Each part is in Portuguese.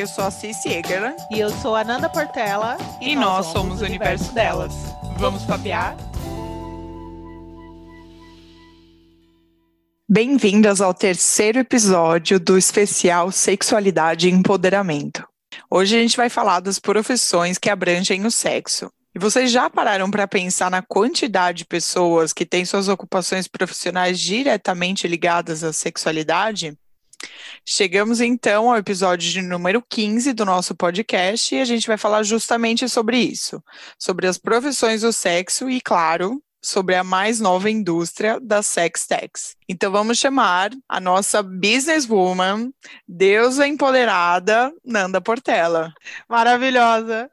Eu sou a Cici Egerland. E eu sou a Nanda Portela. E, e nós, nós, somos o universo, universo delas. delas. Vamos papear? Bem-vindas ao terceiro episódio do especial Sexualidade e Empoderamento. Hoje a gente vai falar das profissões que abrangem o sexo. E vocês já pararam para pensar na quantidade de pessoas que têm suas ocupações profissionais diretamente ligadas à sexualidade? Chegamos então ao episódio de número 15 do nosso podcast e a gente vai falar justamente sobre isso, sobre as profissões do sexo e, claro, sobre a mais nova indústria das sex techs. Então vamos chamar a nossa businesswoman, deusa empoderada, Nanda Portela. Maravilhosa.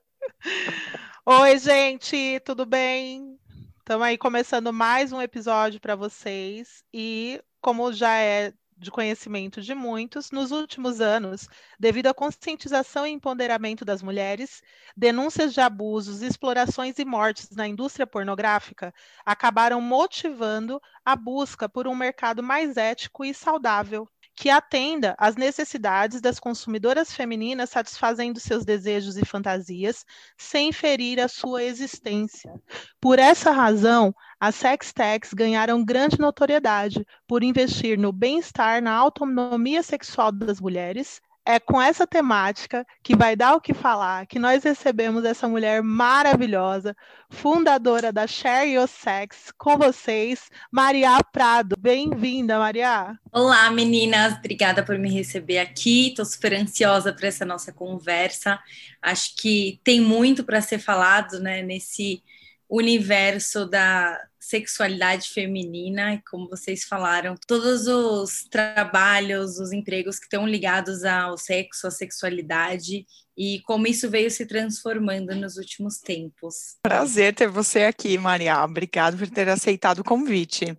Oi, gente, tudo bem? Estamos aí começando mais um episódio para vocês e como já é de conhecimento de muitos, nos últimos anos, devido à conscientização e empoderamento das mulheres, denúncias de abusos, explorações e mortes na indústria pornográfica acabaram motivando a busca por um mercado mais ético e saudável que atenda às necessidades das consumidoras femininas, satisfazendo seus desejos e fantasias, sem ferir a sua existência. Por essa razão, as sex techs ganharam grande notoriedade por investir no bem-estar, na autonomia sexual das mulheres, é com essa temática que vai dar o que falar que nós recebemos essa mulher maravilhosa, fundadora da Share Your Sex, com vocês, Maria Prado. Bem-vinda, Maria. Olá, meninas. Obrigada por me receber aqui. Estou super ansiosa para essa nossa conversa. Acho que tem muito para ser falado, né, nesse universo da sexualidade feminina, como vocês falaram, todos os trabalhos, os empregos que estão ligados ao sexo, à sexualidade e como isso veio se transformando nos últimos tempos. Prazer ter você aqui, Maria. Obrigado por ter aceitado o convite.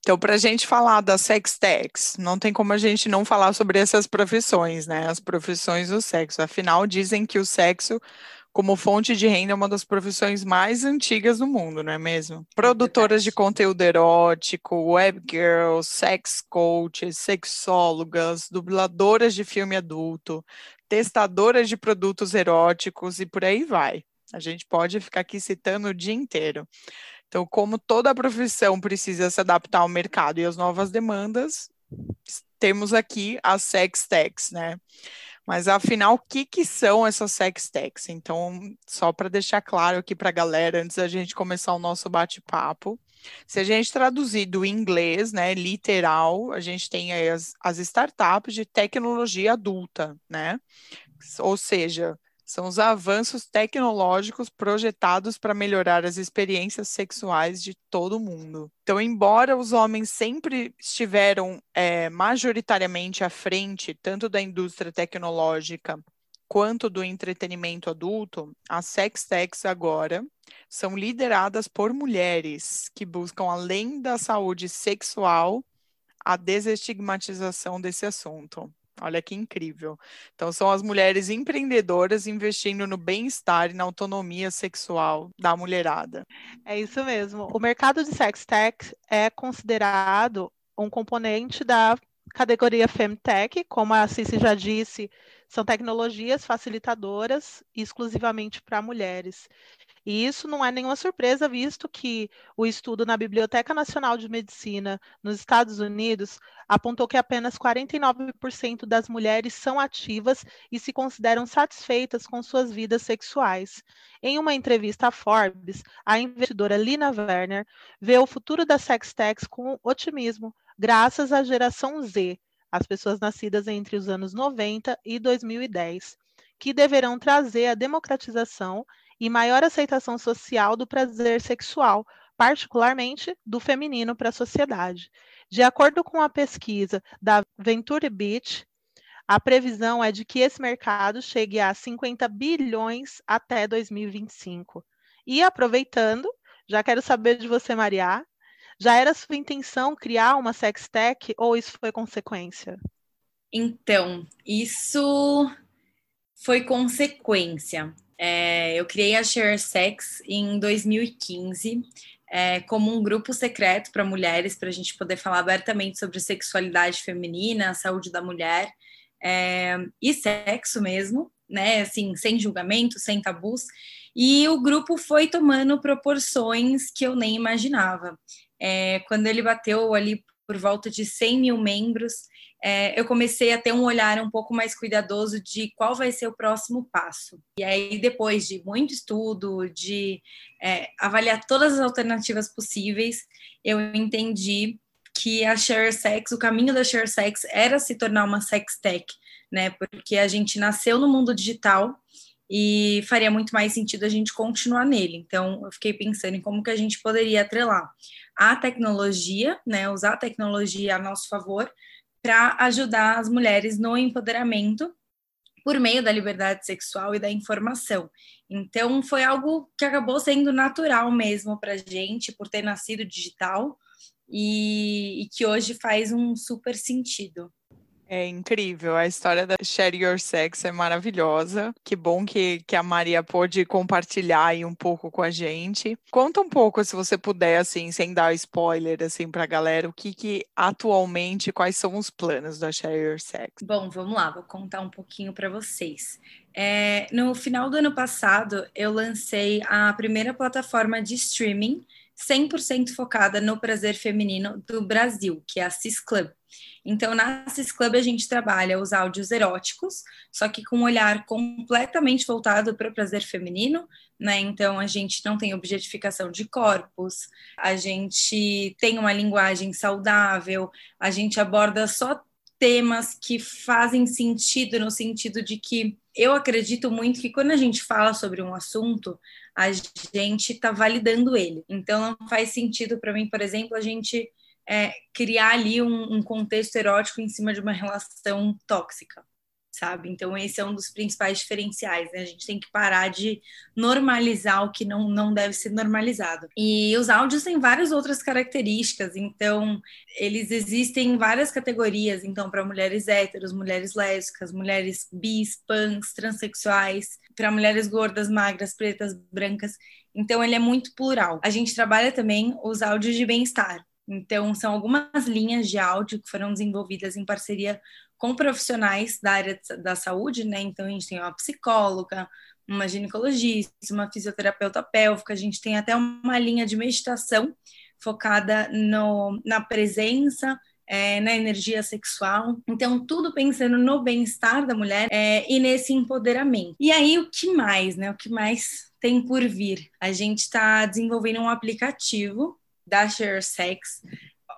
Então, para a gente falar da sex techs, não tem como a gente não falar sobre essas profissões, né? As profissões do sexo. Afinal, dizem que o sexo como fonte de renda é uma das profissões mais antigas do mundo, não é mesmo? Produtoras de conteúdo erótico, web girls, sex coaches, sexólogas, dubladoras de filme adulto, testadoras de produtos eróticos e por aí vai. A gente pode ficar aqui citando o dia inteiro. Então, como toda profissão precisa se adaptar ao mercado e às novas demandas, temos aqui as sex techs, né? Mas afinal, o que, que são essas sex techs? Então, só para deixar claro aqui para a galera, antes da gente começar o nosso bate-papo, se a gente traduzir do inglês, né, literal, a gente tem as, as startups de tecnologia adulta, né? Ou seja, são os avanços tecnológicos projetados para melhorar as experiências sexuais de todo mundo. Então, embora os homens sempre estiveram é, majoritariamente à frente, tanto da indústria tecnológica quanto do entretenimento adulto, as sex techs agora são lideradas por mulheres que buscam, além da saúde sexual, a desestigmatização desse assunto. Olha que incrível. Então, são as mulheres empreendedoras investindo no bem-estar e na autonomia sexual da mulherada. É isso mesmo. O mercado de sex tech é considerado um componente da categoria Femtech, como a Cici já disse, são tecnologias facilitadoras exclusivamente para mulheres. E isso não é nenhuma surpresa, visto que o estudo na Biblioteca Nacional de Medicina nos Estados Unidos apontou que apenas 49% das mulheres são ativas e se consideram satisfeitas com suas vidas sexuais. Em uma entrevista à Forbes, a investidora Lina Werner vê o futuro das sextechs com otimismo, graças à geração Z, as pessoas nascidas entre os anos 90 e 2010, que deverão trazer a democratização e maior aceitação social do prazer sexual, particularmente do feminino para a sociedade. De acordo com a pesquisa da Venture Beach, a previsão é de que esse mercado chegue a 50 bilhões até 2025. E aproveitando, já quero saber de você, Maria, já era sua intenção criar uma sextech ou isso foi consequência? Então, isso foi consequência. É, eu criei a Share Sex em 2015 é, como um grupo secreto para mulheres, para a gente poder falar abertamente sobre sexualidade feminina, saúde da mulher. é, e sexo mesmo, né? Assim, sem julgamento, sem tabus. E o grupo foi tomando proporções que eu nem imaginava. É, quando ele bateu ali por volta de 100 mil membros, é, eu comecei a ter um olhar um pouco mais cuidadoso de qual vai ser o próximo passo. E aí, depois de muito estudo, de é, avaliar todas as alternativas possíveis, eu entendi que a Share Sex, o caminho da Share Sex era se tornar uma sex tech, né? Porque a gente nasceu no mundo digital e faria muito mais sentido a gente continuar nele. Então, eu fiquei pensando em como que a gente poderia atrelar a tecnologia, né? Usar a tecnologia a nosso favor para ajudar as mulheres no empoderamento por meio da liberdade sexual e da informação. Então, foi algo que acabou sendo natural mesmo para a gente, por ter nascido digital, e, e que hoje faz um super sentido. É incrível, a história da Share Your Sex é maravilhosa. Que bom que, que a Maria pôde compartilhar aí um pouco com a gente. Conta um pouco, se você puder, assim, sem dar spoiler, assim, pra galera, o que que atualmente, quais são os planos da Share Your Sex? Bom, vamos lá, vou contar um pouquinho para vocês. É, no final do ano passado, eu lancei a primeira plataforma de streaming 100% focada no prazer feminino do Brasil, que é a Cis Club. Então, na Cis Club, a gente trabalha os áudios eróticos, só que com um olhar completamente voltado para o prazer feminino, né? Então, a gente não tem objetificação de corpos, a gente tem uma linguagem saudável, a gente aborda só temas que fazem sentido, no sentido de que eu acredito muito que quando a gente fala sobre um assunto, a gente está validando ele. Então, não faz sentido para mim, por exemplo, a gente é, criar ali um, um contexto erótico em cima de uma relação tóxica sabe? Então, esse é um dos principais diferenciais, né? A gente tem que parar de normalizar o que não, não deve ser normalizado. E os áudios têm várias outras características, então, eles existem em várias categorias, então, para mulheres héteros, mulheres lésbicas, mulheres bis, pans, transexuais, para mulheres gordas, magras, pretas, brancas. Então, ele é muito plural. A gente trabalha também os áudios de bem-estar. Então, são algumas linhas de áudio que foram desenvolvidas em parceria com profissionais da área da saúde, né? Então, a gente tem uma psicóloga, uma ginecologista, uma fisioterapeuta pélvica, a gente tem até uma linha de meditação focada no, na presença, é, na energia sexual. Então, tudo pensando no bem-estar da mulher é, e nesse empoderamento. E aí, o que mais, né? O que mais tem por vir? A gente está desenvolvendo um aplicativo da Share Sex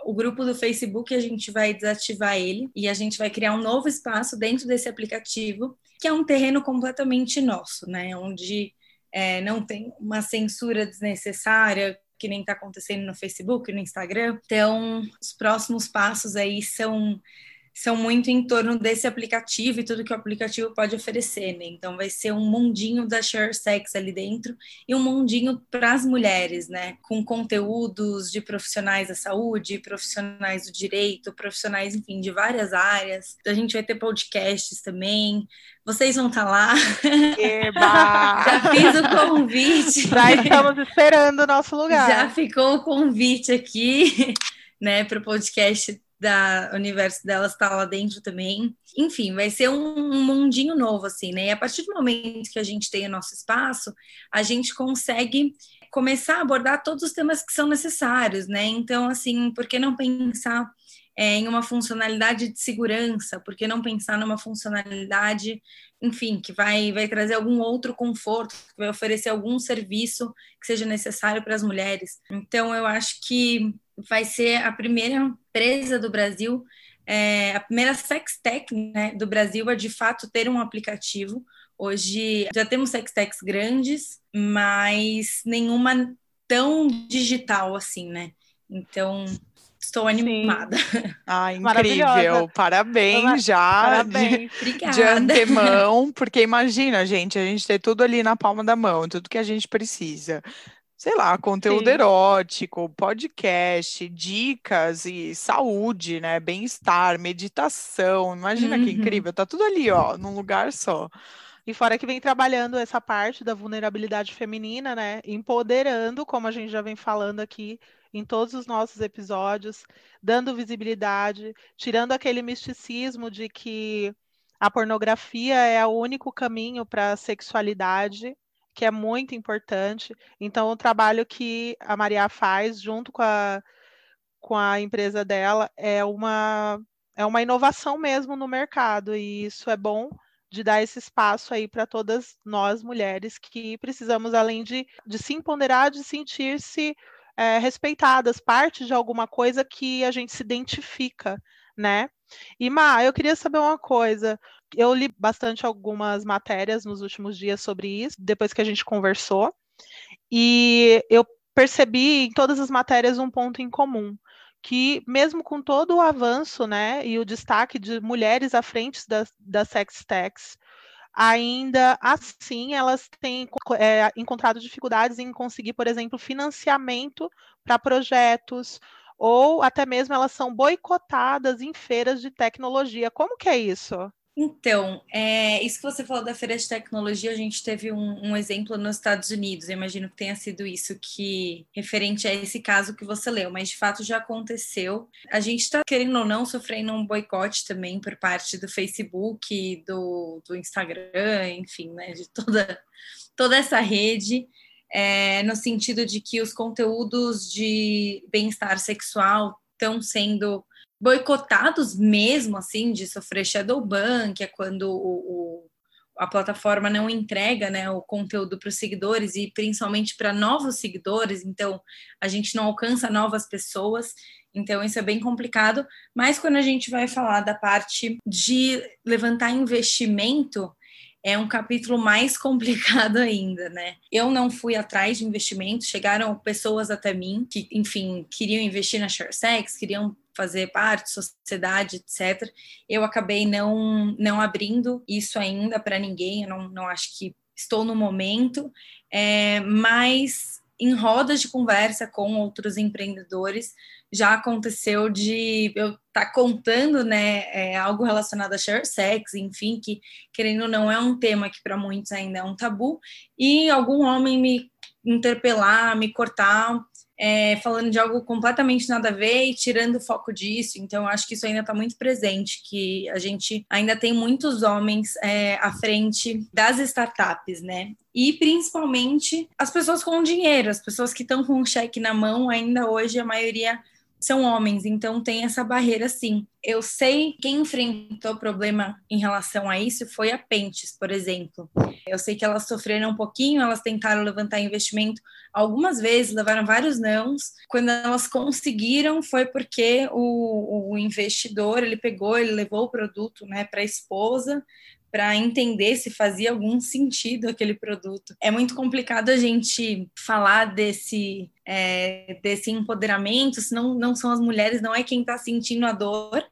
o grupo do Facebook a gente vai desativar ele e a gente vai criar um novo espaço dentro desse aplicativo, que é um terreno completamente nosso, né? Onde é, não tem uma censura desnecessária, que nem está acontecendo no Facebook, no Instagram. Então, os próximos passos aí são são muito em torno desse aplicativo e tudo que o aplicativo pode oferecer, né? Então vai ser um mundinho da Share Sex ali dentro e um mundinho para as mulheres, né? Com conteúdos de profissionais da saúde, profissionais do direito, profissionais, enfim, de várias áreas. A gente vai ter podcasts também. Vocês vão estar tá lá. Eba! Já fiz o convite. Já estamos esperando o nosso lugar. Já ficou o convite aqui, né, para o podcast da universo delas está lá dentro também. Enfim, vai ser um, um, mundinho novo, assim, né? E a partir do momento que a gente tem o nosso espaço, a gente consegue começar a abordar todos os temas que são necessários, né? Então, assim, por que não pensar é, em uma funcionalidade de segurança? Por que não pensar numa funcionalidade, enfim, que vai, vai trazer algum outro conforto, que vai oferecer algum serviço que seja necessário para as mulheres? Então, eu acho que vai ser a primeira empresa do Brasil, é, a primeira sextech né, do Brasil a de fato ter um aplicativo. Hoje já temos sextechs grandes, mas nenhuma tão digital assim, né? Então, estou animada. Ah, incrível. Parabéns já Parabéns. De, de antemão, porque imagina, gente, a gente ter tudo ali na palma da mão, tudo que a gente precisa sei lá, conteúdo Sim. erótico, podcast, dicas e saúde, né? Bem-estar, meditação. Imagina uhum. que incrível, tá tudo ali, ó, num lugar só. E fora que vem trabalhando essa parte da vulnerabilidade feminina, né? Empoderando, como a gente já vem falando aqui em todos os nossos episódios, dando visibilidade, tirando aquele misticismo de que a pornografia é o único caminho para a sexualidade, que é muito importante. Então, o trabalho que a Maria faz junto com a, com a empresa dela é uma, é uma inovação mesmo no mercado, e isso é bom de dar esse espaço aí para todas nós mulheres que precisamos, além de, de se empoderar, de sentir-se é, respeitadas, parte de alguma coisa que a gente se identifica, né? E Ma, eu queria saber uma coisa. Eu li bastante algumas matérias nos últimos dias sobre isso, depois que a gente conversou, e eu percebi em todas as matérias um ponto em comum, que mesmo com todo o avanço, né, e o destaque de mulheres à frente das, das sex techs, ainda assim elas têm é, encontrado dificuldades em conseguir, por exemplo, financiamento para projetos, ou até mesmo elas são boicotadas em feiras de tecnologia. Como que é isso? Então, é, isso que você falou da feira de tecnologia, a gente teve um, um, exemplo nos Estados Unidos. Eu imagino que tenha sido isso que referente a esse caso que você leu, mas de fato já aconteceu. A gente está querendo ou não sofrendo um boicote também por parte do Facebook, do, do Instagram, enfim, né, de toda toda essa rede. É, no sentido de que os conteúdos de bem-estar sexual estão sendo boicotados mesmo, assim, de sofrer shadow ban, que é quando o, o, a plataforma não entrega né, o conteúdo para os seguidores e principalmente para novos seguidores, então a gente não alcança novas pessoas, então isso é bem complicado. Mas quando a gente vai falar da parte de levantar investimento, é um capítulo mais complicado ainda, né? Eu não fui atrás de investimento, chegaram pessoas até mim que, enfim, queriam investir na ShareSex, queriam fazer parte, sociedade, etc. Eu acabei não, não abrindo isso ainda para ninguém, eu não, não acho que estou no momento, é, mas em rodas de conversa com outros empreendedores, já aconteceu de eu estar tá contando né, é, algo relacionado a share sex, enfim, que querendo ou não é um tema que para muitos ainda é um tabu, e algum homem me interpelar, me cortar é, falando de algo completamente nada a ver e tirando o foco disso. Então, acho que isso ainda está muito presente, que a gente ainda tem muitos homens é, à frente das startups, né? E principalmente as pessoas com dinheiro, as pessoas que estão com um cheque na mão, ainda hoje a maioria são homens, então tem essa barreira sim. Eu sei quem enfrentou problema em relação a isso foi a Pentes, por exemplo. Eu sei que elas sofreram um pouquinho, elas tentaram levantar investimento algumas vezes, levaram vários nãos. Quando elas conseguiram foi porque o, o investidor, ele pegou, ele levou o produto, né, para a esposa, para entender se fazia algum sentido aquele produto. É muito complicado a gente falar desse, é, desse empoderamento, se não, não são as mulheres, não é quem está sentindo a dor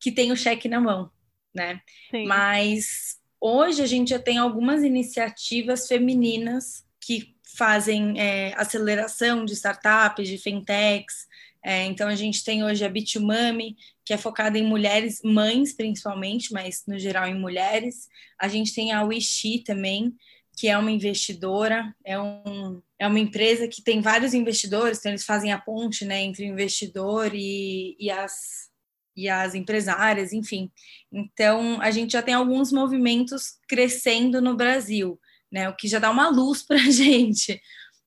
que tem o cheque na mão, né? Sim. Mas hoje a gente já tem algumas iniciativas femininas que fazem é, aceleração de startups, de fintechs. É, então a gente tem hoje a Bitumami, que é focada em mulheres, mães principalmente, mas no geral em mulheres. A gente tem a Wishi também, que é uma investidora, é, um, é uma empresa que tem vários investidores, então eles fazem a ponte né, entre o investidor e, e, as, e as empresárias, enfim. Então, a gente já tem alguns movimentos crescendo no Brasil, né, o que já dá uma luz para a gente,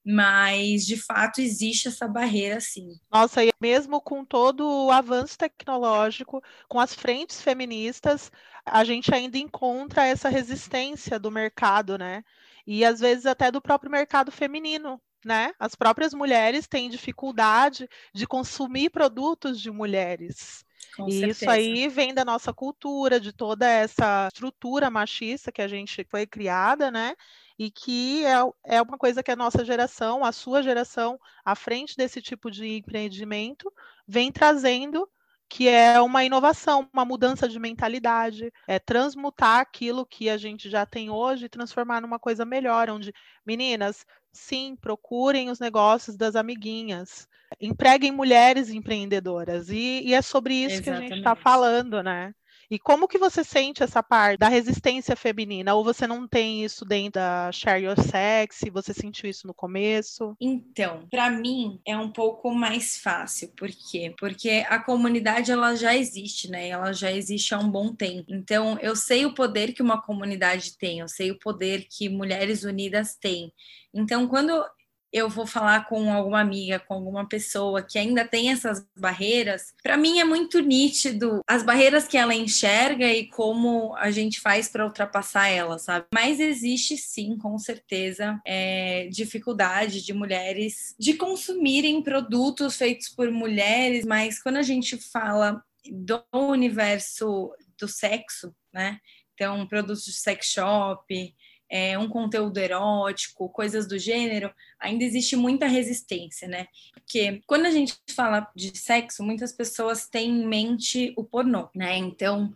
mas de fato existe essa barreira sim. Nossa, e mesmo com todo o avanço tecnológico, com as frentes feministas, a gente ainda encontra essa resistência do mercado, né? E às vezes até do próprio mercado feminino. Né? As próprias mulheres têm dificuldade de consumir produtos de mulheres. Com e certeza. isso aí vem da nossa cultura, de toda essa estrutura machista que a gente foi criada, né? E que é, é uma coisa que a nossa geração, a sua geração, à frente desse tipo de empreendimento, vem trazendo que é uma inovação, uma mudança de mentalidade, é transmutar aquilo que a gente já tem hoje e transformar numa coisa melhor, onde meninas, sim, procurem os negócios das amiguinhas, empreguem mulheres empreendedoras e, e é sobre isso Exatamente. que a gente está falando, né? E como que você sente essa parte da resistência feminina? Ou você não tem isso dentro da Share Your Sex? Você sentiu isso no começo? Então, para mim é um pouco mais fácil. Por quê? Porque a comunidade ela já existe, né? Ela já existe há um bom tempo. Então, eu sei o poder que uma comunidade tem, eu sei o poder que Mulheres Unidas têm. Então, quando eu vou falar com alguma amiga, com alguma pessoa que ainda tem essas barreiras, para mim é muito nítido as barreiras que ela enxerga e como a gente faz para ultrapassar elas, sabe? Mas existe sim, com certeza, é, dificuldade de mulheres de consumirem produtos feitos por mulheres, mas quando a gente fala do universo do sexo, né? Então, produtos de sex shop, é, um conteúdo erótico, coisas do gênero, ainda existe muita resistência, né? Porque quando a gente fala de sexo, muitas pessoas têm em mente o pornô, né? Então,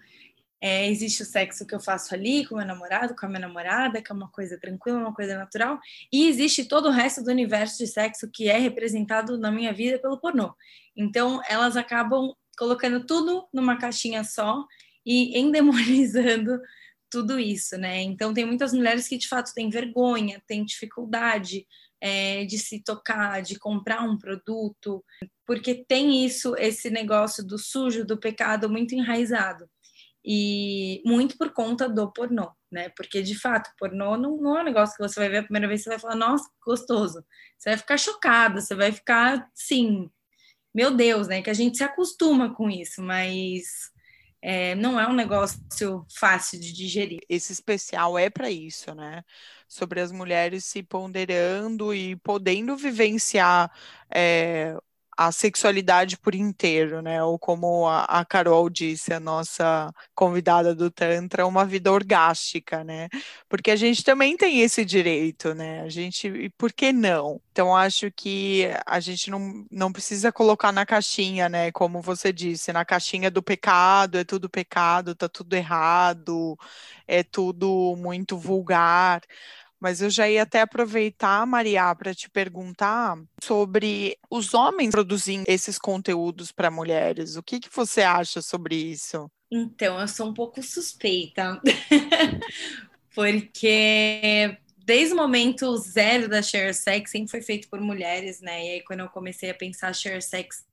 é, existe o sexo que eu faço ali com meu namorado, com a minha namorada, que é uma coisa tranquila, uma coisa natural, e existe todo o resto do universo de sexo que é representado na minha vida pelo pornô. Então, elas acabam colocando tudo numa caixinha só e endemonizando tudo isso, né? Então, tem muitas mulheres que de fato têm vergonha, têm dificuldade é, de se tocar, de comprar um produto, porque tem isso, esse negócio do sujo, do pecado muito enraizado. E muito por conta do pornô, né? Porque de fato, pornô não, não é um negócio que você vai ver a primeira vez você vai falar, nossa, gostoso. Você vai ficar chocada, você vai ficar, sim, meu Deus, né? Que a gente se acostuma com isso, mas é, não é um negócio fácil de digerir. Esse especial é para isso, né? Sobre as mulheres se ponderando e podendo vivenciar é, a sexualidade por inteiro, né? Ou como a, a, Carol disse, a nossa convidada do Tantra, uma vida orgástica, né? Porque a gente também tem esse direito, né? A gente, e por que não? Então, acho que a gente não, não precisa colocar na caixinha, né? Como você disse, na caixinha do pecado, é tudo pecado, tá tudo errado, é tudo muito vulgar mas eu já ia até aproveitar, Maria, para te perguntar sobre os homens produzindo esses conteúdos para mulheres. O que, que você acha sobre isso? Então, eu sou um pouco suspeita, porque desde o momento zero da Share Sex sempre foi feito por mulheres, né? E aí, quando eu comecei a pensar Share Sex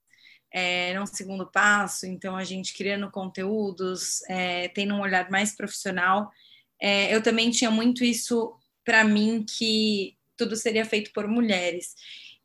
é, um segundo passo, então a gente criando conteúdos, é, tendo um olhar mais profissional, é, eu também tinha muito isso para mim que tudo seria feito por mulheres.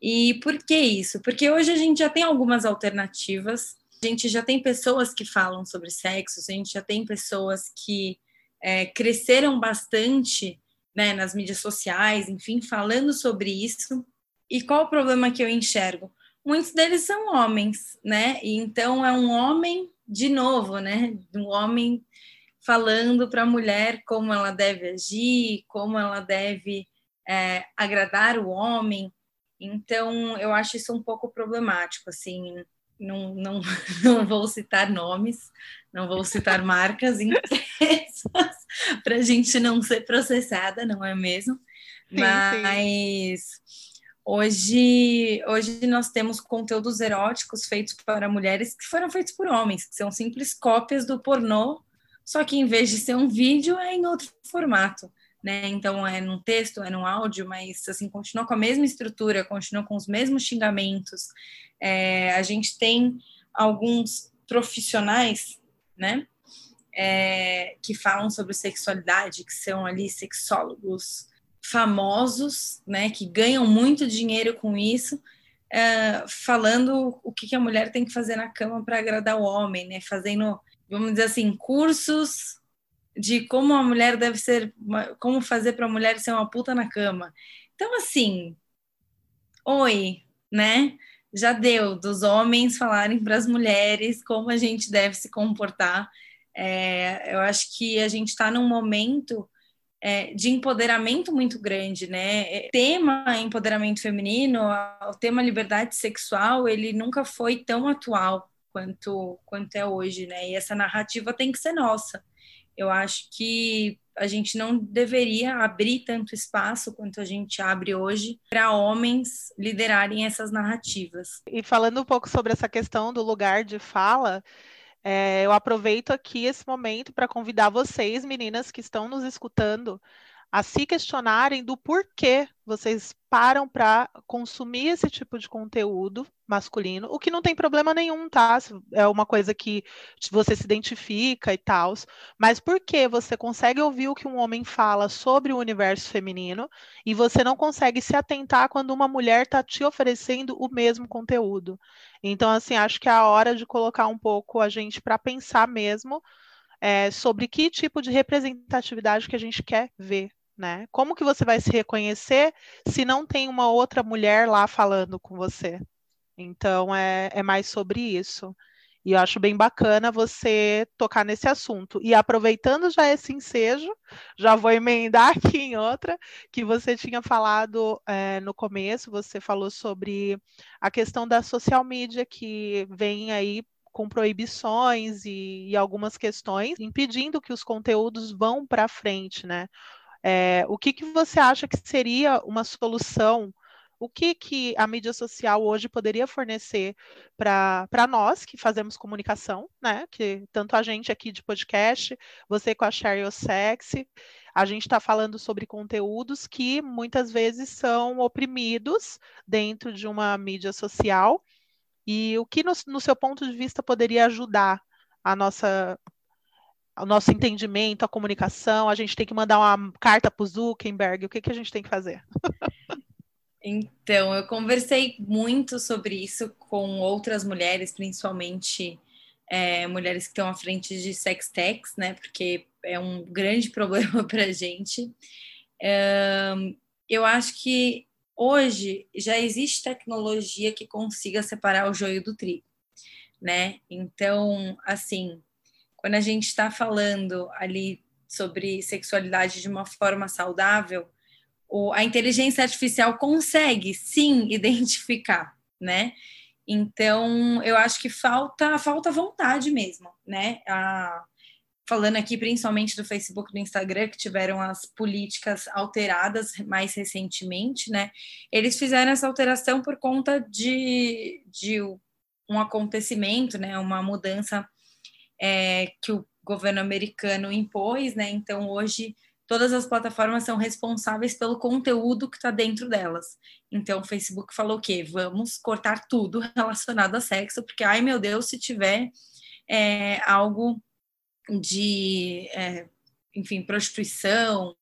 E por que isso? Porque hoje a gente já tem algumas alternativas, a gente já tem pessoas que falam sobre sexo, a gente já tem pessoas que é, cresceram bastante né, nas mídias sociais, enfim, falando sobre isso. E qual o problema que eu enxergo? Muitos deles são homens, né? E então é um homem, de novo, né? Um homem falando para a mulher como ela deve agir, como ela deve é, agradar o homem. Então, eu acho isso um pouco problemático, assim, não, não, não vou citar nomes, não vou citar marcas empresas para a gente não ser processada, não é mesmo? Sim, Mas sim. hoje, hoje nós temos conteúdos eróticos feitos para mulheres que foram feitos por homens, que são simples cópias do pornô só que em vez de ser um vídeo, é em outro formato. Né? Então é num texto, é num áudio, mas assim continua com a mesma estrutura, continua com os mesmos xingamentos. É, a gente tem alguns profissionais, né, é, que falam sobre sexualidade, que são ali sexólogos famosos, né, que ganham muito dinheiro com isso, é, falando o que, que a mulher tem que fazer na cama para agradar o homem, né, fazendo vamos dizer assim, cursos de como a mulher deve ser, como fazer para a mulher ser uma puta na cama. Então, assim, oi, né? Já deu dos homens falarem para as mulheres como a gente deve se comportar. É, eu acho que a gente está num momento é, de empoderamento muito grande, né? O tema empoderamento feminino, o tema liberdade sexual, ele nunca foi tão atual quanto, quanto é hoje, né? E essa narrativa tem que ser nossa. Eu acho que a gente não deveria abrir tanto espaço quanto a gente abre hoje para homens liderarem essas narrativas. E falando um pouco sobre essa questão do lugar de fala, é, eu aproveito aqui esse momento para convidar vocês, meninas que estão nos escutando, a se questionarem do porquê vocês param para consumir esse tipo de conteúdo masculino, o que não tem problema nenhum, tá? É uma coisa que você se identifica e tal, mas por que você consegue ouvir o que um homem fala sobre o universo feminino e você não consegue se atentar quando uma mulher está te oferecendo o mesmo conteúdo? Então, assim, acho que é a hora de colocar um pouco a gente para pensar mesmo é, sobre que tipo de representatividade que a gente quer ver né? Como que você vai se reconhecer se não tem uma outra mulher lá falando com você? Então é, é mais sobre isso. E eu acho bem bacana você tocar nesse assunto. E aproveitando já esse ensejo, já vou emendar aqui em outra, que você tinha falado é, no começo, você falou sobre a questão da social media que vem aí com proibições e, e algumas questões impedindo que os conteúdos vão para frente, né? É, o que, que você acha que seria uma solução? O que, que a mídia social hoje poderia fornecer para nós que fazemos comunicação, né? Que tanto a gente aqui de podcast, você com a Share Your Sex, a gente está falando sobre conteúdos que muitas vezes são oprimidos dentro de uma mídia social. E o que, no, no seu ponto de vista, poderia ajudar a nossa o nosso entendimento, a comunicação, a gente tem que mandar uma carta para o Zuckerberg, o que, que a gente tem que fazer? Então, eu conversei muito sobre isso com outras mulheres, principalmente é, mulheres que estão à frente de sex techs, né? Porque é um grande problema para a gente. eu acho que hoje já existe tecnologia que consiga separar o joio do trigo, né? Então, assim, quando a gente está falando ali sobre sexualidade de uma forma saudável, o, a inteligência artificial consegue sim identificar, né? Então, eu acho que falta falta vontade mesmo, né? A, falando aqui principalmente do Facebook e do Instagram, que tiveram as políticas alteradas mais recentemente, né? Eles fizeram essa alteração por conta de, de um acontecimento, né? Uma mudança é, que o governo americano impôs, né? Então hoje todas as plataformas são responsáveis pelo conteúdo que está dentro delas. Então o Facebook falou que vamos cortar tudo relacionado a sexo, porque ai meu Deus, se tiver é, algo de, é, enfim, prostituição,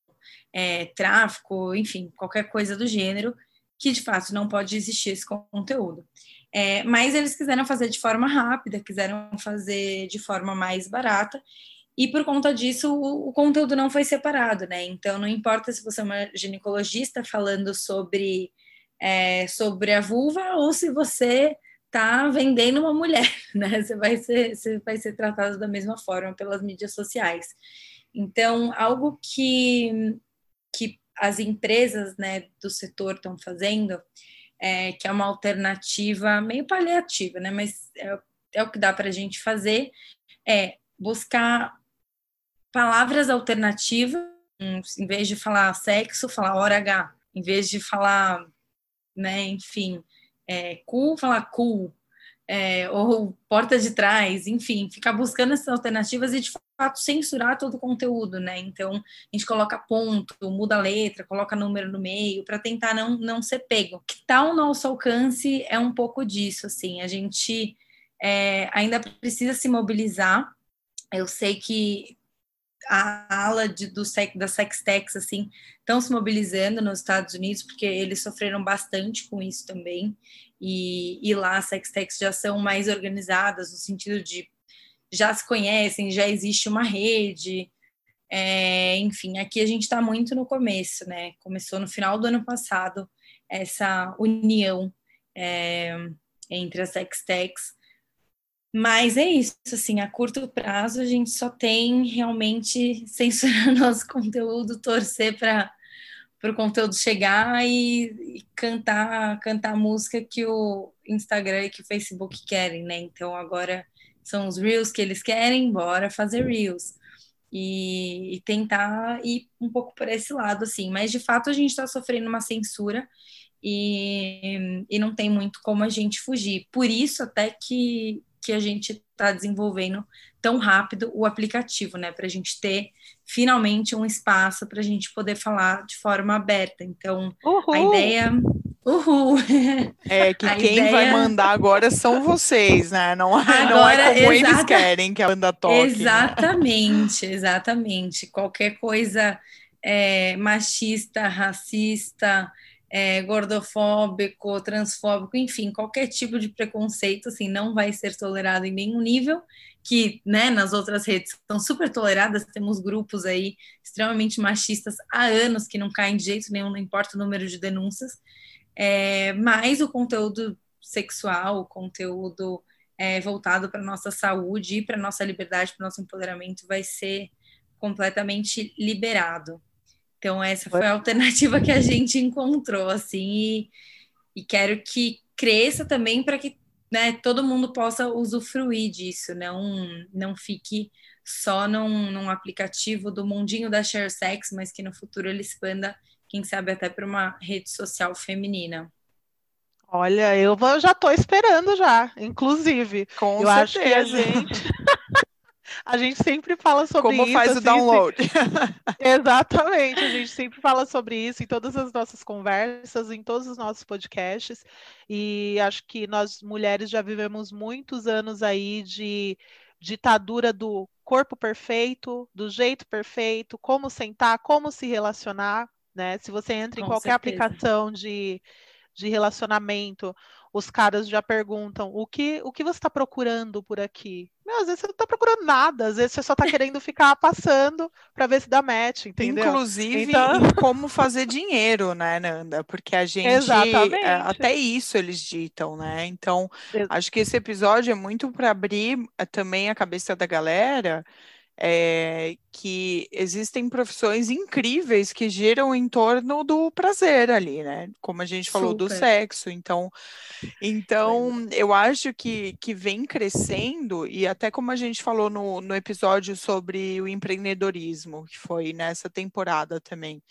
é, tráfico, enfim, qualquer coisa do gênero, que de fato não pode existir esse conteúdo. É, mas eles quiseram fazer de forma rápida, quiseram fazer de forma mais barata, e por conta disso o, o, conteúdo não foi separado, né? Então não importa se você é uma ginecologista falando sobre, é, sobre a vulva ou se você está vendendo uma mulher, né? Você vai ser, você vai ser tratado da mesma forma pelas mídias sociais. Então, algo que, que as empresas né, do setor estão fazendo é, que é uma alternativa meio paliativa, né? Mas é, é o que dá para a gente fazer, é buscar palavras alternativas, em vez de falar sexo, falar hora H, em vez de falar, né, enfim, é, cu, falar cu, é, ou porta de trás, enfim, ficar buscando essas alternativas e de fato censurar todo o conteúdo, né? Então a gente coloca ponto, muda a letra, coloca número no meio para tentar não, não ser pego. Que está ao nosso alcance é um pouco disso, assim, a gente é, ainda precisa se mobilizar. Eu sei que a ala de, do da Sextex assim estão se mobilizando nos Estados Unidos porque eles sofreram bastante com isso também e, e lá as Sextex já são mais organizadas no sentido de já se conhecem, já existe uma rede, é, enfim, aqui a gente está muito no começo, né? Começou no final do ano passado essa união é, entre as Sextex mas é isso, assim, a curto prazo a gente só tem realmente censurar nosso conteúdo, torcer para o conteúdo chegar e, e, cantar cantar a música que o Instagram e que o Facebook querem, né? Então agora são os Reels que eles querem, bora fazer Reels. E, e tentar ir um pouco por esse lado, assim. Mas de fato a gente está sofrendo uma censura e, e não tem muito como a gente fugir. Por isso até que que a gente está desenvolvendo tão rápido o aplicativo, né? Para a gente ter finalmente um espaço para a gente poder falar de forma aberta. Então, Uhul. a ideia. Uhul! É que a quem ideia... vai mandar agora são vocês, né? Não, agora, é, não é como exata... eles querem que a banda toque. Né? Exatamente, né? exatamente. Qualquer coisa é, machista, racista, é, gordofóbico, transfóbico, enfim, qualquer tipo de preconceito, assim, não vai ser tolerado em nenhum nível, que, né, nas outras redes são super toleradas, temos grupos aí extremamente machistas há anos que não caem de jeito nenhum, não importa o número de denúncias, é, mas o conteúdo sexual, o conteúdo é, voltado para nossa saúde e para nossa liberdade, para nosso empoderamento, vai ser completamente liberado. Então, essa foi a alternativa que a gente encontrou, assim, e, e quero que cresça também para que né, todo mundo possa usufruir disso, não, não fique só num, num aplicativo do mundinho da ShareSex, mas que no futuro ele expanda, quem sabe, até para uma rede social feminina. Olha, eu já estou esperando já, inclusive. Com eu certeza. acho que a gente A gente sempre fala sobre Como isso. Como faz o assim, download. Exatamente, a gente sempre fala sobre isso em todas as nossas conversas, em todos os nossos podcasts. E acho que nós mulheres já vivemos muitos anos aí de ditadura do corpo perfeito, do jeito perfeito, como sentar, como se relacionar, né? Se você entra em qualquer certeza. aplicação de, de relacionamento, os caras já perguntam o que, o que você está procurando por aqui? Meu, às vezes você não está procurando nada, às vezes você só está querendo ficar passando para ver se dá match, entendeu? Inclusive, então... como fazer dinheiro, né, Nanda? Porque a gente. Exatamente. É, até isso eles ditam, né? Então, acho que esse episódio é muito para abrir é, também a cabeça da galera é, que existem profissões incríveis que giram em torno do prazer ali, né? Como a gente falou Super. do sexo. Então, então eu acho que, que vem crescendo, e até como a gente falou no, no episódio sobre o empreendedorismo, que foi nessa temporada também,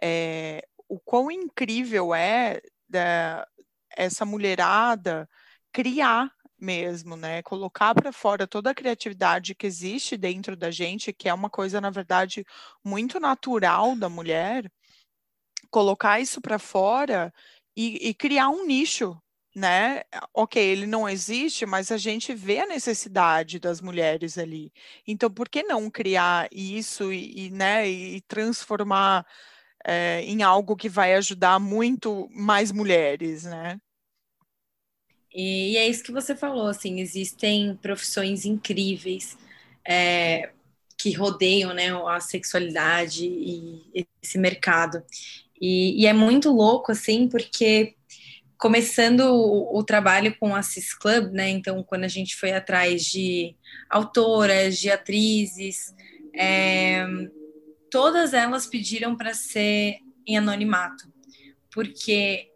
é, o quão incrível é da, essa mulherada criar mesmo, né? Colocar para fora toda a criatividade que existe dentro da gente, que é uma coisa, na verdade, muito natural da mulher, colocar isso para fora e, e, criar um nicho, né? Ok, ele não existe, mas a gente vê a necessidade das mulheres ali. Então, por que não criar isso e, e né, e transformar é, em algo que vai ajudar muito mais mulheres, né? E, e, é isso que você falou, assim, existem profissões incríveis é, que rodeiam né, a sexualidade e esse mercado. E, e é muito louco, assim, porque começando o, o, trabalho com a Cis Club, né? Então, quando a gente foi atrás de autoras, de atrizes, é, todas elas pediram para ser em anonimato, porque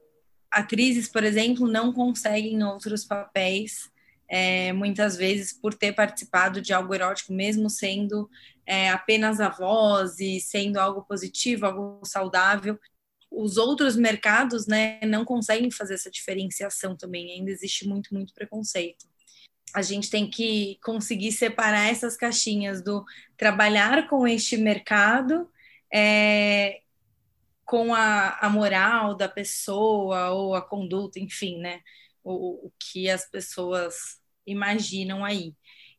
atrizes, por exemplo, não conseguem outros papéis, é, muitas vezes por ter participado de algo erótico, mesmo sendo é, apenas a voz e sendo algo positivo, algo saudável. Os outros mercados né, não conseguem fazer essa diferenciação também, ainda existe muito, muito preconceito. A gente tem que conseguir separar essas caixinhas do trabalhar com este mercado é, com a, a moral da pessoa ou a conduta, enfim, né? O, o que as pessoas imaginam aí.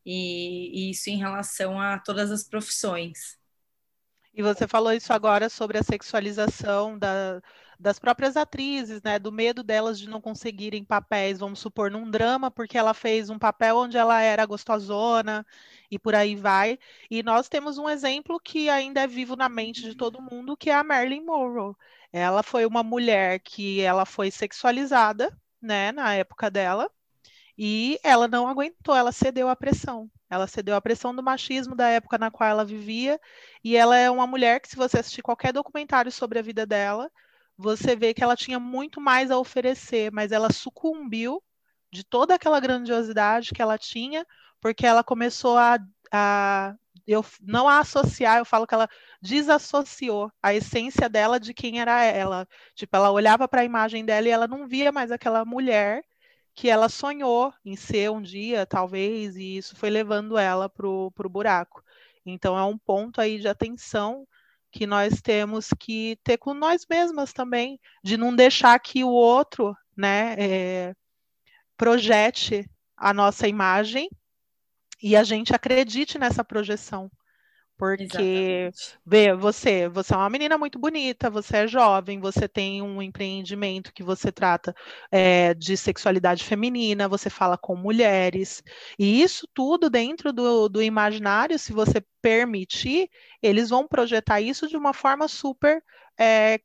E, e isso em relação a todas as profissões. E você falou isso agora sobre a sexualização da, das próprias atrizes, né? Do medo delas de não conseguirem papéis, vamos supor, num drama, porque ela fez um papel onde ela era gostosona e por aí vai. E nós temos um exemplo que ainda é vivo na mente de todo mundo, que é a Marilyn Monroe. Ela foi uma mulher que ela foi sexualizada, né, na época dela, e ela não aguentou, ela cedeu à pressão. Ela cedeu à pressão do machismo da época na qual ela vivia, e ela é uma mulher que, se você assistir qualquer documentário sobre a vida dela, você vê que ela tinha muito mais a oferecer, mas ela sucumbiu de toda aquela grandiosidade que ela tinha, porque ela começou a, a eu não a associar, eu falo que ela desassociou a essência dela de quem era ela. Tipo, ela olhava para a imagem dela e ela não via mais aquela mulher que ela sonhou em ser um dia, talvez, e isso foi levando ela para o buraco. Então, é um ponto aí de atenção que nós temos que ter com nós mesmas também, de não deixar que o outro, né, é, projete a nossa imagem e a gente acredite nessa projeção. Porque, vê, você, você é uma menina muito bonita, você é jovem, você tem um empreendimento que você trata é, de sexualidade feminina, você fala com mulheres, e isso tudo dentro do, do imaginário, se você permitir, eles vão projetar isso de uma forma super é,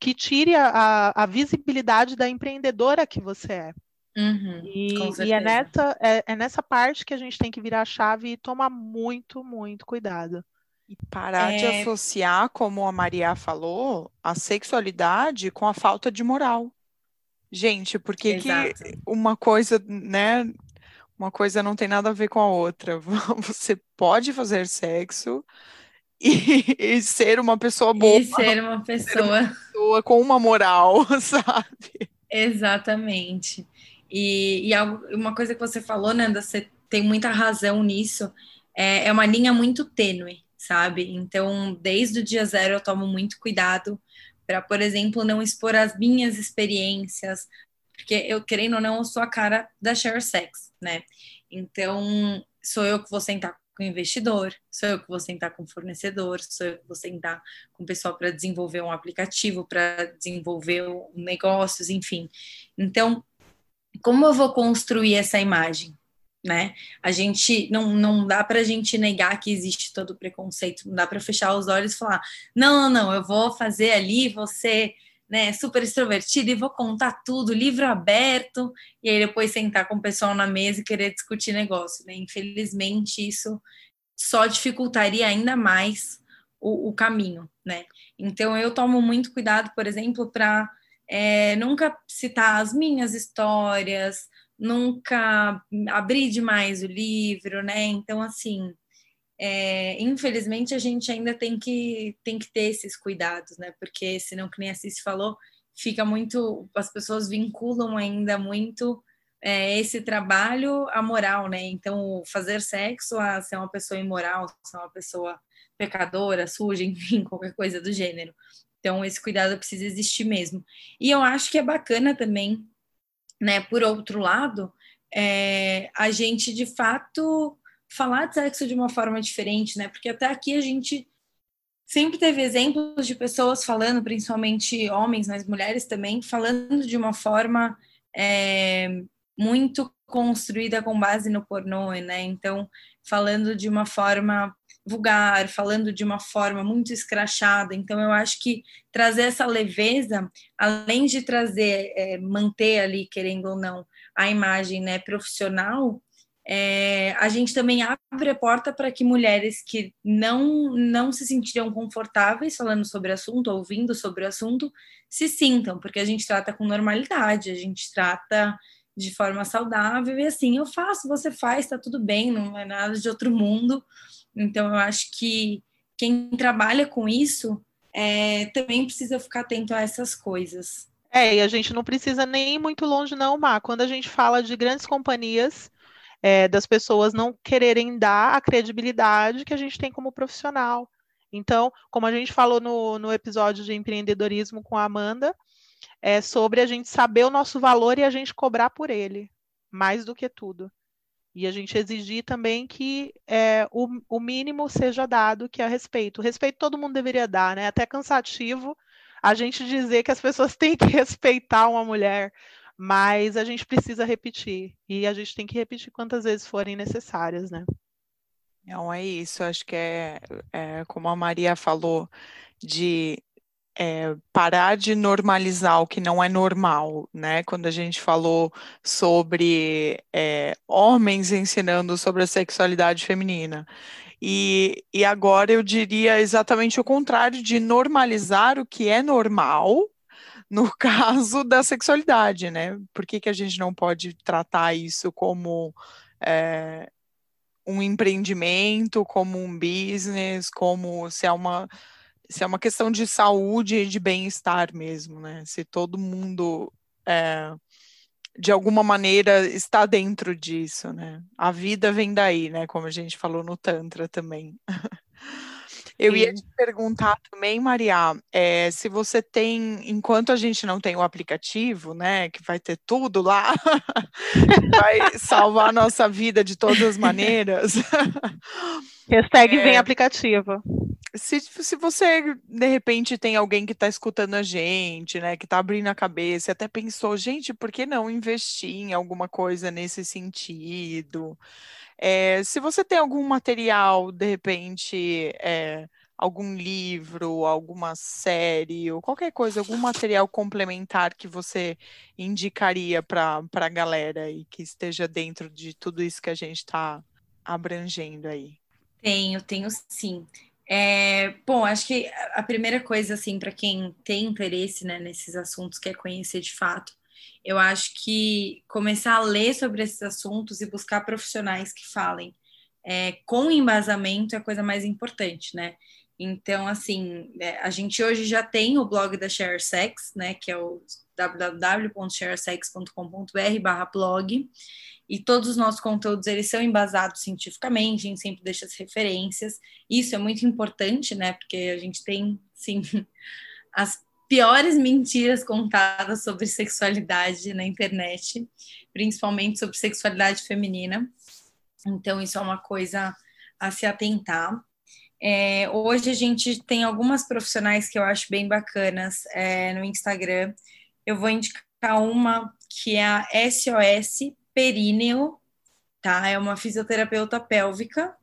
que tire a, a visibilidade da empreendedora que você é. Uhum, e, e é, nessa, é, é, nessa parte que a gente tem que virar a chave e tomar muito, muito cuidado. E parar é... de associar, como a Maria falou, a sexualidade com a falta de moral. Gente, porque que uma coisa, né? Uma coisa não tem nada a ver com a outra. Você pode fazer sexo e, e ser uma pessoa boa. E ser uma pessoa. Ser uma pessoa com uma moral, sabe? Exatamente. E, e uma coisa que você falou, Nanda, você tem muita razão nisso, é, é uma linha muito tênue, sabe? Então, desde o dia zero, eu tomo muito cuidado para, por exemplo, não expor as minhas experiências, porque eu, querendo ou não, eu sou a cara da Share Sex, né? Então, sou eu que vou sentar com o investidor, sou eu que vou sentar com o fornecedor, sou eu que vou sentar com o pessoal para desenvolver um aplicativo, para desenvolver negócios, enfim. Então, como eu vou construir essa imagem? Né? A gente não, não dá para a gente negar que existe todo o preconceito, não dá para fechar os olhos e falar: não, não, não, eu vou fazer ali, você né, super extrovertido e vou contar tudo, livro aberto, e aí depois sentar com o pessoal na mesa e querer discutir negócio. Né? Infelizmente, isso só dificultaria ainda mais o, o caminho. Né? Então, eu tomo muito cuidado, por exemplo, para é, nunca citar as minhas histórias, nunca abrir demais o livro, né? Então, assim, é, infelizmente a gente ainda tem que, tem que ter esses cuidados, né? Porque senão, que nem a Cis falou, fica muito, as pessoas vinculam ainda muito é, esse trabalho à moral, né? Então, fazer sexo a ser uma pessoa imoral, ser uma pessoa pecadora, suja, enfim, qualquer coisa do gênero. Então, esse cuidado precisa existir mesmo. E eu acho que é bacana também, né, por outro lado, é, a gente de fato falar de sexo de uma forma diferente, né? Porque até aqui a gente sempre teve exemplos de pessoas falando, principalmente homens, mas mulheres também, falando de uma forma é, muito construída com base no pornô, né? Então, falando de uma forma vulgar, falando de uma forma muito escrachada. Então, eu acho que trazer essa leveza, além de trazer, é, manter ali, querendo ou não, a imagem né, profissional, é, a gente também abre a porta para que mulheres que não, não se sentiriam confortáveis falando sobre o assunto, ouvindo sobre o assunto, se sintam, porque a gente trata com normalidade, a gente trata de forma saudável e assim, eu faço, você faz, está tudo bem, não é nada de outro mundo. Então, eu acho que quem trabalha com isso é, também precisa ficar atento a essas coisas. É, e a gente não precisa nem ir muito longe, não, Mar. Quando a gente fala de grandes companhias, é, das pessoas não quererem dar a credibilidade que a gente tem como profissional. Então, como a gente falou no, no episódio de empreendedorismo com a Amanda, é sobre a gente saber o nosso valor e a gente cobrar por ele, mais do que tudo. E a gente exigir também que é, o, o mínimo seja dado, que é respeito. O respeito todo mundo deveria dar, né? Até cansativo a gente dizer que as pessoas têm que respeitar uma mulher, mas a gente precisa repetir. E a gente tem que repetir quantas vezes forem necessárias, né? Não, é isso. Acho que é, é como a Maria falou, de é, parar de normalizar o que não é normal, né? Quando a gente falou sobre é, homens ensinando sobre a sexualidade feminina. E, e agora eu diria exatamente o contrário, de normalizar o que é normal no caso da sexualidade, né? Por que, que a gente não pode tratar isso como é, um empreendimento, como um business, como se é uma se é uma questão de saúde e de bem-estar mesmo, né? Se todo mundo é, de alguma maneira está dentro disso, né? A vida vem daí, né? Como a gente falou no Tantra também. Eu ia te perguntar também, Maria, é, se você tem, enquanto a gente não tem o aplicativo, né, que vai ter tudo lá, vai salvar a nossa vida de todas as maneiras. Hashtag é, vem aplicativo. Se, se você, de repente, tem alguém que está escutando a gente, né, que está abrindo a cabeça, até pensou, gente, por que não investir em alguma coisa nesse sentido? É, se você tem algum material, de repente, é, algum livro, alguma série, ou qualquer coisa, algum material complementar que você indicaria para a galera e que esteja dentro de tudo isso que a gente está abrangendo aí? Tenho, tenho sim. É, bom, acho que a primeira coisa, assim, para quem tem interesse né, nesses assuntos, quer conhecer de fato, eu acho que começar a ler sobre esses assuntos e buscar profissionais que falem é, com embasamento é a coisa mais importante, né? Então, assim, é, a gente hoje já tem o blog da ShareSex, né, que é o www.sharesex.com.br blog, e todos os nossos conteúdos, eles são embasados cientificamente, a gente sempre deixa as referências, isso é muito importante, né, porque a gente tem, sim, as piores mentiras contadas sobre sexualidade na internet, principalmente sobre sexualidade feminina. Então, isso é uma coisa a se atentar. É, hoje a gente tem algumas profissionais que eu acho bem bacanas é, no Instagram. Eu vou indicar uma que é a SOS Períneo, tá? É uma fisioterapeuta pélvica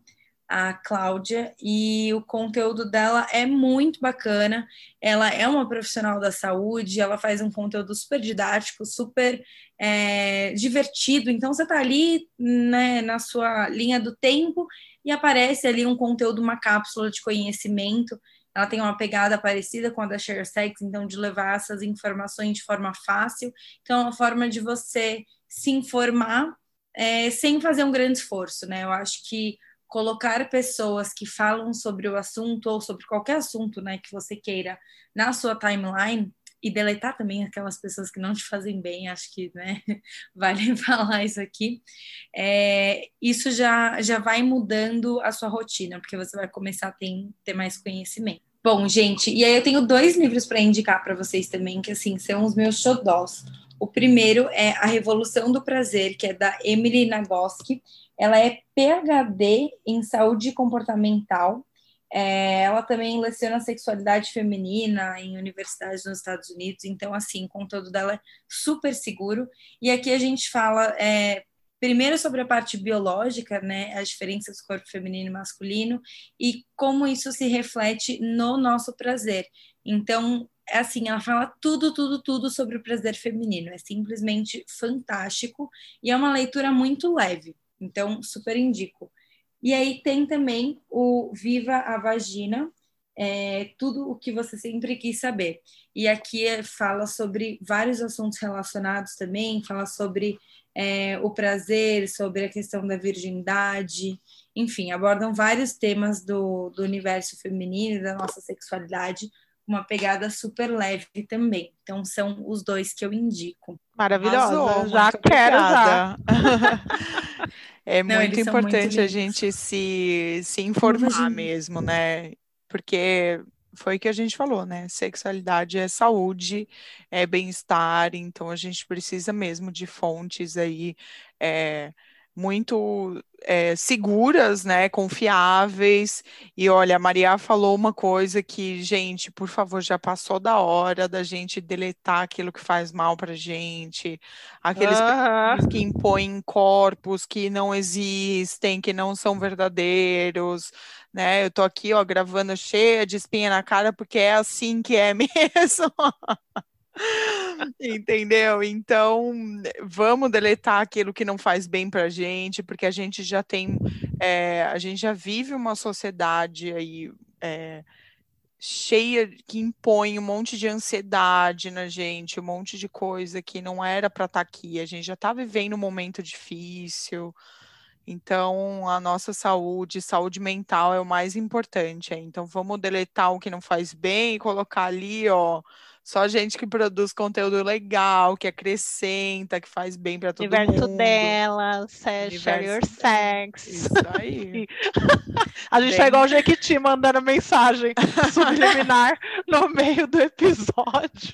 a Cláudia, e o conteúdo dela é muito bacana. Ela é uma profissional da saúde, ela faz um conteúdo super didático, super é, divertido. Então, você está ali né, na sua linha do tempo e aparece ali um conteúdo, uma cápsula de conhecimento. Ela tem uma pegada parecida com a da ShareSex, então, de levar essas informações de forma fácil. Então, é uma forma de você se informar é, sem fazer um grande esforço, né? Eu acho que colocar pessoas que falam sobre o assunto ou sobre qualquer assunto, né, que você queira na sua timeline e deletar também aquelas pessoas que não te fazem bem, acho que né, vale falar isso aqui. É, isso já, já vai mudando a sua rotina, porque você vai começar a ter, ter mais conhecimento. Bom, gente, e aí eu tenho dois livros para indicar para vocês também, que assim são os meus xodós. O primeiro é A Revolução do Prazer, que é da Emily Nagoski. Ela é PhD em saúde comportamental. É, ela também leciona sexualidade feminina em universidades nos Estados Unidos. Então, assim, o conteúdo dela é super seguro. E aqui a gente fala é, primeiro sobre a parte biológica, né, as diferenças do corpo feminino e masculino e como isso se reflete no nosso prazer. Então, é assim, ela fala tudo, tudo, tudo sobre o prazer feminino. É simplesmente fantástico e é uma leitura muito leve. Então, super indico. E aí tem também o Viva a Vagina, é, tudo o que você sempre quis saber. E aqui é, fala sobre vários assuntos relacionados também, fala sobre é, o prazer, sobre a questão da virgindade, enfim, abordam vários temas do, do universo feminino e da nossa sexualidade uma pegada super leve também. Então são os dois que eu indico. Maravilhosa, Arrasou, já quero já. é Não, muito importante muito a gente se, se informar mesmo, né? Porque foi o que a gente falou, né? Sexualidade é saúde, é bem-estar, então a gente precisa mesmo de fontes aí é, muito é, seguras, né, confiáveis. E olha, a Maria falou uma coisa que, gente, por favor, já passou da hora da gente deletar aquilo que faz mal para gente, aqueles que impõem corpos que não existem, que não são verdadeiros. Né, eu tô aqui, ó, gravando cheia de espinha na cara porque é assim que é mesmo. Entendeu? Então, vamos deletar aquilo que não faz bem para a gente, porque a gente já tem, é, a gente já vive uma sociedade aí é, cheia que impõe um monte de ansiedade na gente, um monte de coisa que não era para estar tá aqui. A gente já está vivendo um momento difícil. Então, a nossa saúde, saúde mental é o mais importante. Então, vamos deletar o que não faz bem e colocar ali, ó, Só gente que produz conteúdo legal, que acrescenta, que faz bem para todo Universo mundo. dela, share your sex. Isso aí. A gente bem... é igual o Jequiti mandando mensagem subliminar no meio do episódio.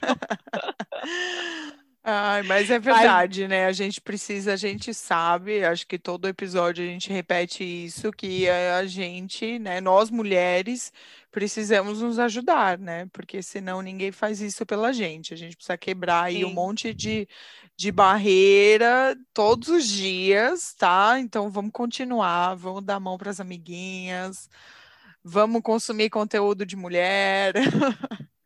Ai, mas é verdade, mas... né? A gente precisa, a gente sabe, acho que todo episódio a gente repete isso, que a gente, né, nós mulheres, precisamos nos ajudar, né? Porque senão ninguém faz isso pela gente. A gente precisa quebrar aí Sim. um monte de, de barreira todos os dias, tá? Então vamos continuar, vamos dar a mão para as amiguinhas, vamos consumir conteúdo de mulher.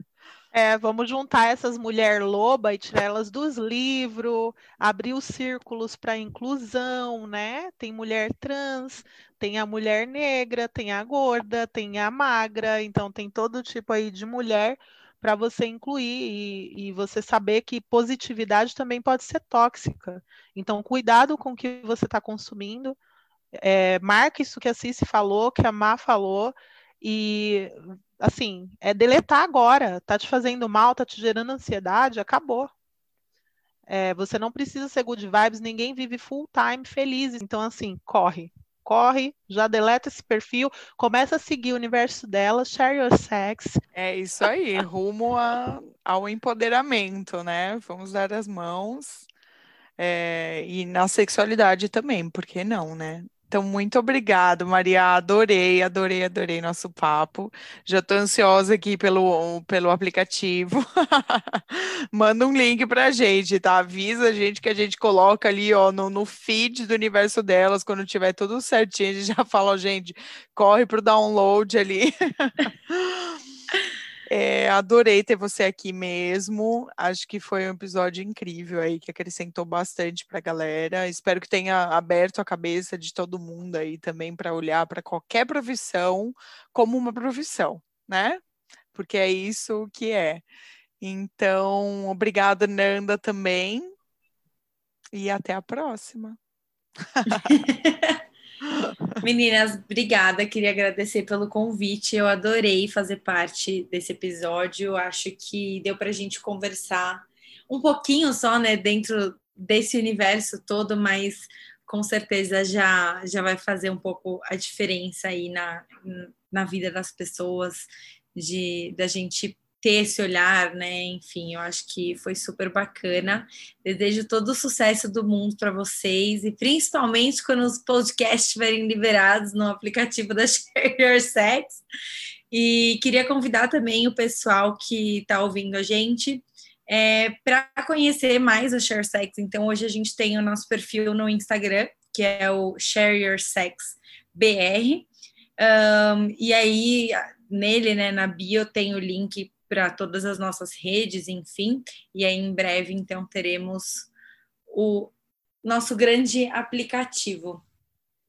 É, vamos juntar essas mulheres loba e tirar elas dos livros, abrir os círculos para inclusão, né? Tem mulher trans, tem a mulher negra, tem a gorda, tem a magra, então tem todo tipo aí de mulher para você incluir e, e, você saber que positividade também pode ser tóxica. Então, cuidado com o que você está consumindo. É, marca isso que a Cici falou, que a Má falou, e assim, é deletar agora. Tá te fazendo mal, tá te gerando ansiedade, acabou. É, você não precisa ser good vibes, ninguém vive full time feliz. Então, assim, corre. Corre, já deleta esse perfil, começa a seguir o universo dela, share your sex. É isso aí, rumo a, ao empoderamento, né? Vamos dar as mãos. É, e na sexualidade também, por que não, né? Então, muito obrigado, Maria. Adorei, adorei, adorei nosso papo. Já estou ansiosa aqui pelo, pelo aplicativo. Manda um link para a gente, tá? Avisa a gente que a gente coloca ali, ó, no, no feed do universo delas, quando tiver tudo certinho, a gente já fala, ó, gente, corre pro download ali. É, adorei ter você aqui mesmo. Acho que foi um episódio incrível aí, que acrescentou bastante para a galera. Espero que tenha aberto a cabeça de todo mundo aí também para olhar para qualquer profissão como uma profissão, né? Porque é isso que é. Então, obrigada, Nanda, também. E até a próxima. Meninas, obrigada. Queria agradecer pelo convite. Eu adorei fazer parte desse episódio. Acho que deu para a gente conversar um pouquinho só, né, dentro desse universo todo, mas com certeza já, já vai fazer um pouco a diferença aí na, na vida das pessoas, de da gente ter esse olhar, né? Enfim, eu acho que foi super bacana. Desejo todo o sucesso do mundo para vocês e principalmente quando os podcasts estiverem liberados no aplicativo da Share Your Sex. E queria convidar também o pessoal que está ouvindo a gente é, para conhecer mais a Share Sex. Então, hoje a gente tem o nosso perfil no Instagram, que é o Share Your Sex BR. Um, e aí, nele, né, na bio, tem o link para todas as nossas redes, enfim, e aí em breve então teremos o nosso grande aplicativo.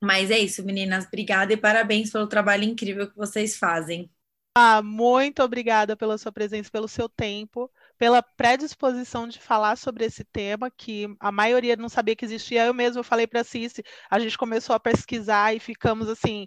Mas é isso, meninas, obrigada e parabéns pelo trabalho incrível que vocês fazem. Ah, muito obrigada pela sua presença, pelo seu tempo, pela predisposição de falar sobre esse tema que a maioria não sabia que existia. Eu mesmo falei para a Cici, a gente começou a pesquisar e ficamos assim,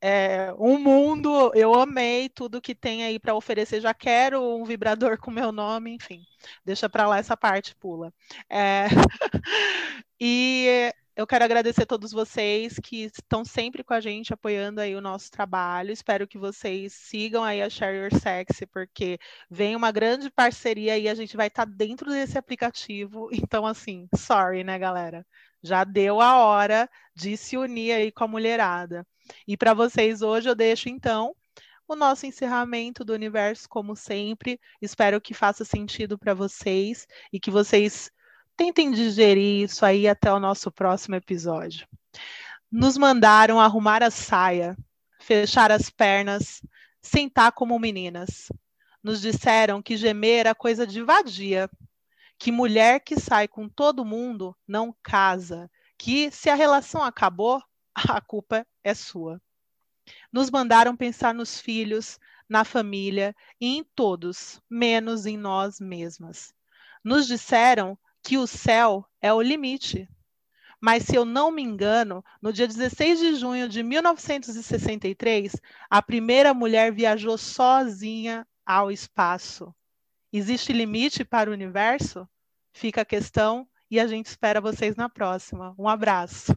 é, um mundo, eu amei tudo que tem aí para oferecer. Já quero um vibrador com meu nome, enfim, deixa para lá essa parte, pula. É, e eu quero agradecer a todos vocês que estão sempre com a gente apoiando aí o nosso trabalho. Espero que vocês sigam aí a Share Your Sexy, porque vem uma grande parceria e a gente vai estar tá dentro desse aplicativo. Então, assim, sorry, né, galera? Já deu a hora de se unir aí com a mulherada. E para vocês hoje eu deixo então o nosso encerramento do universo, como sempre. Espero que faça sentido para vocês e que vocês tentem digerir isso aí até o nosso próximo episódio. Nos mandaram arrumar a saia, fechar as pernas, sentar como meninas. Nos disseram que gemer era coisa de vadia, que mulher que sai com todo mundo não casa, que se a relação acabou, a culpa é sua. Nos mandaram pensar nos filhos, na família e em todos, menos em nós mesmas. Nos disseram que o céu é o limite. Mas, se eu não me engano, no dia 16 de junho de 1963, a primeira mulher viajou sozinha ao espaço. Existe limite para o universo? Fica a questão e a gente espera vocês na próxima. Um abraço.